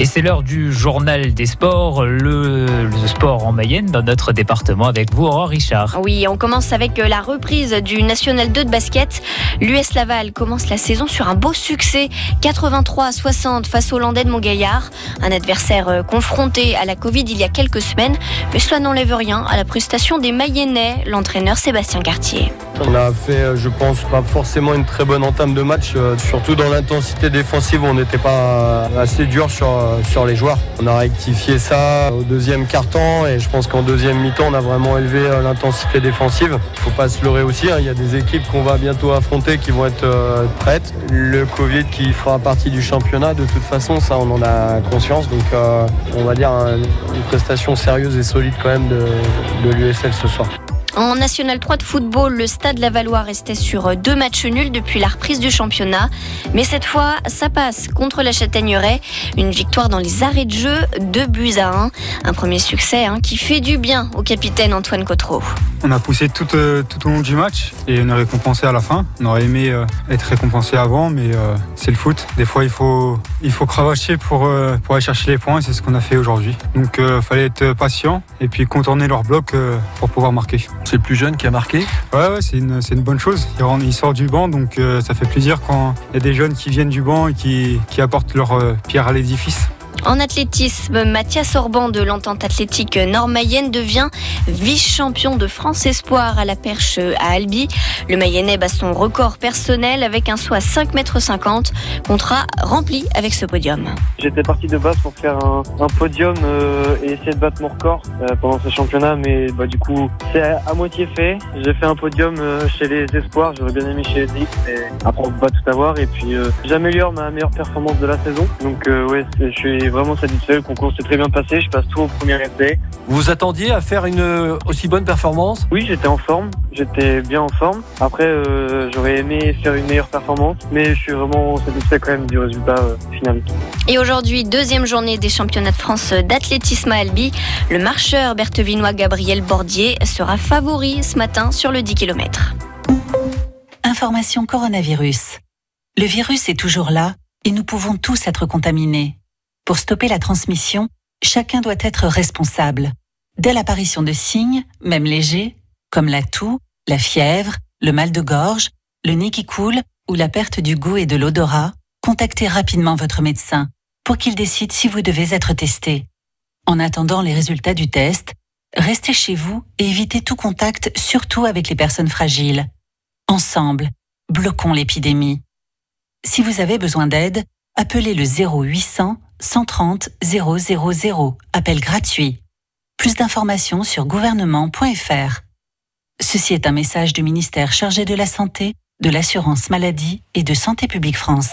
Et c'est l'heure du journal des sports, le, le, sport en Mayenne dans notre département avec vous, Aurore Richard. Oui, on commence avec euh, la reprise du National 2 de basket. L'US Laval commence la saison sur un beau succès, 83 à 60 face aux Landais de Montgaillard. Un adversaire euh, confronté à la Covid il y a quelques semaines, mais cela n'enlève rien à la prestation des Mayennais, l'entraîneur Sébastien Cartier. On a fait, euh, je pense, pas forcément une très bonne entame de match, surtout dans l'intensité défensive, on n'était pas assez dur sur sur les joueurs. On a rectifié ça au deuxième quart-temps et je pense qu'en deuxième mi-temps, on a vraiment élevé euh, l'intensité défensive. Il ne faut pas se leurrer aussi, hein. il y a des équipes qu'on va bientôt affronter qui vont être euh, prêtes. Le Covid qui fera partie du championnat, de toute façon, ça on en a conscience. Donc euh, on va dire une prestation sérieuse et solide quand même de, de l'USL ce soir. En National 3 de football, le Stade Lavallois restait sur deux matchs nuls depuis la reprise du championnat. Mais cette fois, ça passe contre la Châtaigneraie. Une victoire dans les arrêts de jeu, 2 buts à 1. Un premier succès hein, qui fait du bien au capitaine Antoine Cotreau. On a poussé tout, euh, tout, au long du match et on est récompensé à la fin. On aurait aimé euh, être récompensé avant, mais euh, c'est le foot. Des fois, il faut, il faut cravacher pour, pour aller chercher les points et c'est ce qu'on a fait aujourd'hui. Donc, il fallait être patient et puis contourner leur bloc pour pouvoir marquer. C'est le plus jeune qui a marqué Ouais, ouais c'est une, une, bonne chose. Il sort du banc, donc ça fait plaisir quand il y a des jeunes qui viennent du banc et qui, qui apportent leur pierre à l'édifice. En athlétisme, Mathias Orban de l'entente athlétique nord-mayenne devient vice-champion de France Espoir à la perche à Albi. Le Mayennais bat son record personnel avec un saut à 5,50 m. Contrat rempli avec ce podium. J'étais parti de base pour faire un, podium euh, et essayer de battre mon record euh, pendant ce championnat, mais bah, du coup, c'est à, moitié fait. J'ai fait un podium euh, chez les Espoirs, j'aurais bien aimé chez les X, mais après on peut pas tout avoir. Et puis j'améliore ma meilleure performance de la saison. Donc ouais, je suis vraiment satisfait. Le concours s'est très bien passé. Je passe tout au premier essai. Vous vous attendiez à faire une euh, aussi bonne performance? Oui, j'étais en forme. J'étais bien en forme. Après, euh, j'aurais aimé faire une meilleure performance, mais je suis vraiment satisfait quand même du résultat euh, final. Et aujourd'hui, deuxième journée des championnats de France d'athlétisme à Albi. Le marcheur berthevinois Gabriel Bordier sera favori ce matin sur le 10 km. Information coronavirus. Le virus est toujours là et nous pouvons tous être contaminés. Pour stopper la transmission, chacun doit être responsable. Dès l'apparition de signes, même légers, comme la toux, la fièvre, le mal de gorge, le nez qui coule ou la perte du goût et de l'odorat, contactez rapidement votre médecin pour qu'il décide si vous devez être testé. En attendant les résultats du test, restez chez vous et évitez tout contact, surtout avec les personnes fragiles. Ensemble, bloquons l'épidémie. Si vous avez besoin d'aide, appelez le 0800 130 000. Appel gratuit. Plus d'informations sur gouvernement.fr. Ceci est un message du ministère chargé de la Santé, de l'Assurance Maladie et de Santé publique France.